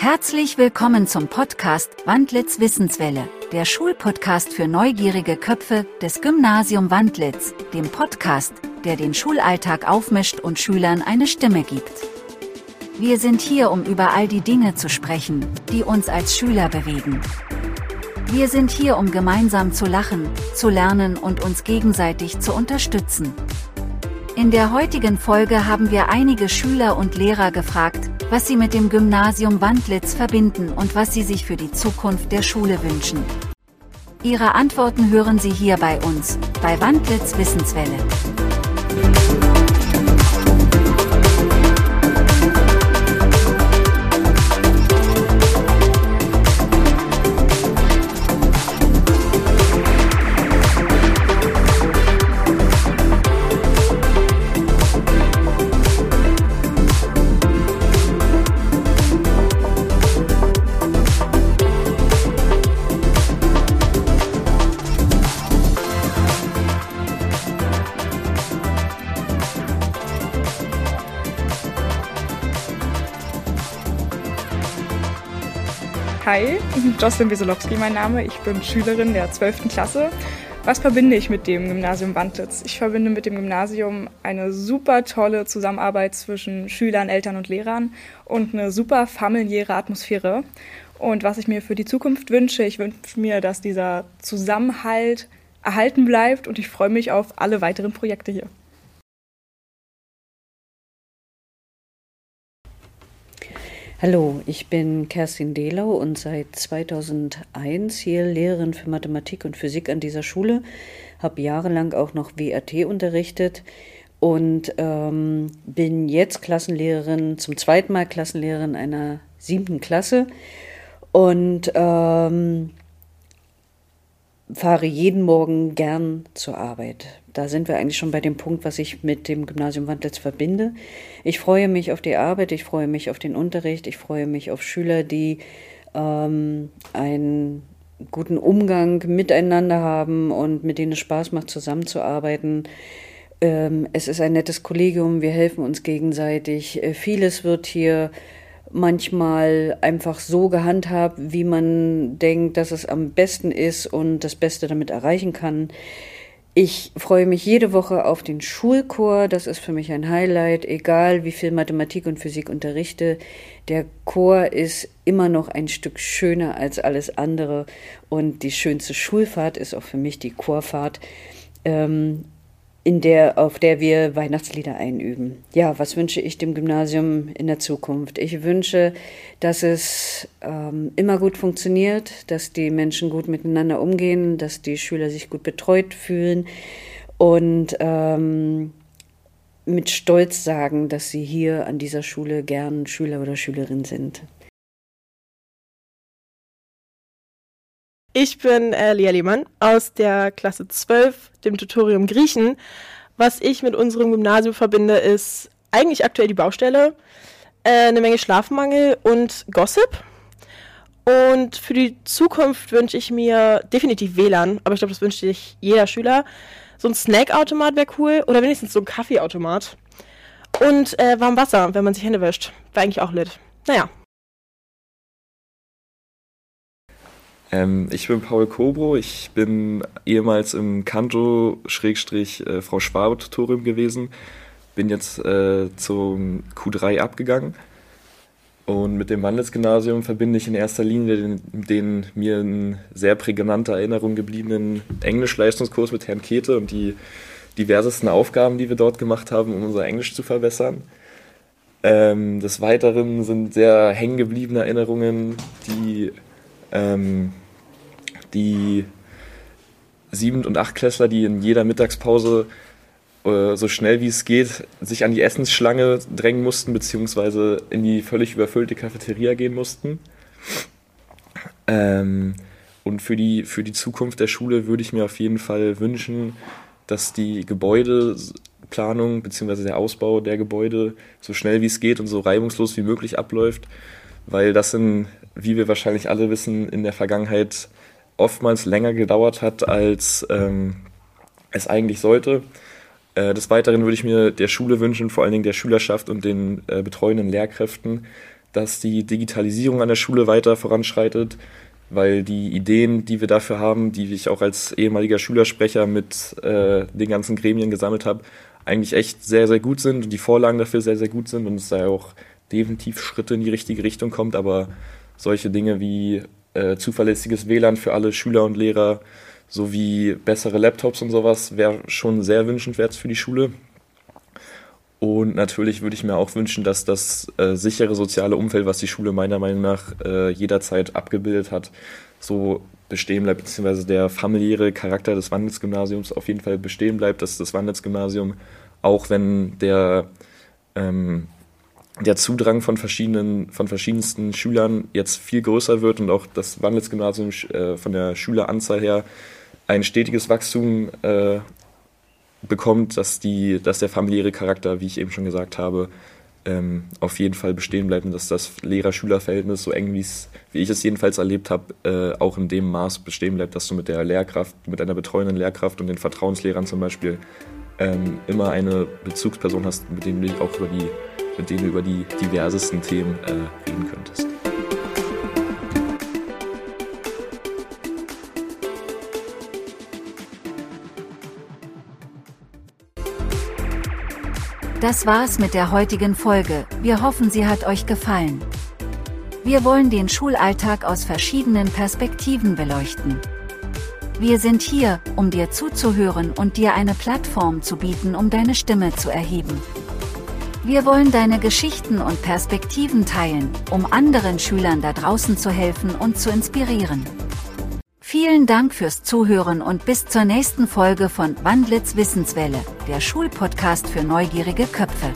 Herzlich willkommen zum Podcast Wandlitz Wissenswelle, der Schulpodcast für neugierige Köpfe des Gymnasium Wandlitz, dem Podcast, der den Schulalltag aufmischt und Schülern eine Stimme gibt. Wir sind hier, um über all die Dinge zu sprechen, die uns als Schüler bewegen. Wir sind hier, um gemeinsam zu lachen, zu lernen und uns gegenseitig zu unterstützen. In der heutigen Folge haben wir einige Schüler und Lehrer gefragt, was sie mit dem Gymnasium Wandlitz verbinden und was sie sich für die Zukunft der Schule wünschen. Ihre Antworten hören Sie hier bei uns, bei Wandlitz Wissenswelle. Hi, Jocelyn Wesolowski mein Name. Ich bin Schülerin der 12. Klasse. Was verbinde ich mit dem Gymnasium Wandlitz? Ich verbinde mit dem Gymnasium eine super tolle Zusammenarbeit zwischen Schülern, Eltern und Lehrern und eine super familiäre Atmosphäre. Und was ich mir für die Zukunft wünsche, ich wünsche mir, dass dieser Zusammenhalt erhalten bleibt und ich freue mich auf alle weiteren Projekte hier. Hallo, ich bin Kerstin Dehlau und seit 2001 hier Lehrerin für Mathematik und Physik an dieser Schule, habe jahrelang auch noch WAT unterrichtet und ähm, bin jetzt Klassenlehrerin, zum zweiten Mal Klassenlehrerin einer siebten Klasse und ähm, fahre jeden Morgen gern zur Arbeit. Da sind wir eigentlich schon bei dem Punkt, was ich mit dem Gymnasium Wandlitz verbinde. Ich freue mich auf die Arbeit, ich freue mich auf den Unterricht, ich freue mich auf Schüler, die ähm, einen guten Umgang miteinander haben und mit denen es Spaß macht, zusammenzuarbeiten. Ähm, es ist ein nettes Kollegium, wir helfen uns gegenseitig. Äh, vieles wird hier manchmal einfach so gehandhabt, wie man denkt, dass es am besten ist und das Beste damit erreichen kann. Ich freue mich jede Woche auf den Schulchor. Das ist für mich ein Highlight, egal wie viel Mathematik und Physik unterrichte. Der Chor ist immer noch ein Stück schöner als alles andere. Und die schönste Schulfahrt ist auch für mich die Chorfahrt. Ähm, in der, auf der wir Weihnachtslieder einüben. Ja, was wünsche ich dem Gymnasium in der Zukunft? Ich wünsche, dass es ähm, immer gut funktioniert, dass die Menschen gut miteinander umgehen, dass die Schüler sich gut betreut fühlen und ähm, mit Stolz sagen, dass sie hier an dieser Schule gern Schüler oder Schülerin sind. Ich bin äh, Lia Lehmann aus der Klasse 12, dem Tutorium Griechen. Was ich mit unserem Gymnasium verbinde, ist eigentlich aktuell die Baustelle, äh, eine Menge Schlafmangel und Gossip. Und für die Zukunft wünsche ich mir definitiv WLAN, aber ich glaube, das wünscht sich jeder Schüler. So ein Snackautomat wäre cool oder wenigstens so ein Kaffeeautomat. Und äh, warm Wasser, wenn man sich Hände wäscht. Wäre eigentlich auch lit. Naja. Ähm, ich bin Paul Kobro, ich bin ehemals im Kanto-Frau äh, Schwabe-Tutorium gewesen, bin jetzt äh, zum Q3 abgegangen. Und mit dem Wandelsgymnasium verbinde ich in erster Linie den, den mir in sehr prägnanter Erinnerung gebliebenen Englischleistungskurs mit Herrn Kete und die diversesten Aufgaben, die wir dort gemacht haben, um unser Englisch zu verbessern. Ähm, des Weiteren sind sehr hängengebliebene Erinnerungen, die ähm, die Sieben- und Achtklässler, die in jeder Mittagspause äh, so schnell wie es geht sich an die Essensschlange drängen mussten, beziehungsweise in die völlig überfüllte Cafeteria gehen mussten. Ähm, und für die, für die Zukunft der Schule würde ich mir auf jeden Fall wünschen, dass die Gebäudeplanung bzw. der Ausbau der Gebäude so schnell wie es geht und so reibungslos wie möglich abläuft, weil das in wie wir wahrscheinlich alle wissen, in der Vergangenheit oftmals länger gedauert hat, als ähm, es eigentlich sollte. Äh, des Weiteren würde ich mir der Schule wünschen, vor allen Dingen der Schülerschaft und den äh, betreuenden Lehrkräften, dass die Digitalisierung an der Schule weiter voranschreitet, weil die Ideen, die wir dafür haben, die ich auch als ehemaliger Schülersprecher mit äh, den ganzen Gremien gesammelt habe, eigentlich echt sehr, sehr gut sind und die Vorlagen dafür sehr, sehr gut sind und es da auch definitiv Schritte in die richtige Richtung kommt, aber solche Dinge wie äh, zuverlässiges WLAN für alle Schüler und Lehrer sowie bessere Laptops und sowas wäre schon sehr wünschenswert für die Schule. Und natürlich würde ich mir auch wünschen, dass das äh, sichere soziale Umfeld, was die Schule meiner Meinung nach äh, jederzeit abgebildet hat, so bestehen bleibt, beziehungsweise der familiäre Charakter des Wandelsgymnasiums auf jeden Fall bestehen bleibt, dass das Wandelsgymnasium, auch wenn der, ähm, der Zudrang von verschiedenen, von verschiedensten Schülern jetzt viel größer wird und auch das Wandelsgymnasium äh, von der Schüleranzahl her ein stetiges Wachstum äh, bekommt, dass, die, dass der familiäre Charakter, wie ich eben schon gesagt habe, ähm, auf jeden Fall bestehen bleibt und dass das Lehrer-Schüler-Verhältnis so eng, wie ich es jedenfalls erlebt habe, äh, auch in dem Maß bestehen bleibt, dass du mit der Lehrkraft, mit einer betreuenden Lehrkraft und den Vertrauenslehrern zum Beispiel ähm, immer eine Bezugsperson hast, mit denen du auch über die, mit denen du über die diversesten Themen äh, reden könntest. Das war's mit der heutigen Folge. Wir hoffen, sie hat euch gefallen. Wir wollen den Schulalltag aus verschiedenen Perspektiven beleuchten. Wir sind hier, um dir zuzuhören und dir eine Plattform zu bieten, um deine Stimme zu erheben. Wir wollen deine Geschichten und Perspektiven teilen, um anderen Schülern da draußen zu helfen und zu inspirieren. Vielen Dank fürs Zuhören und bis zur nächsten Folge von Wandlitz Wissenswelle, der Schulpodcast für neugierige Köpfe.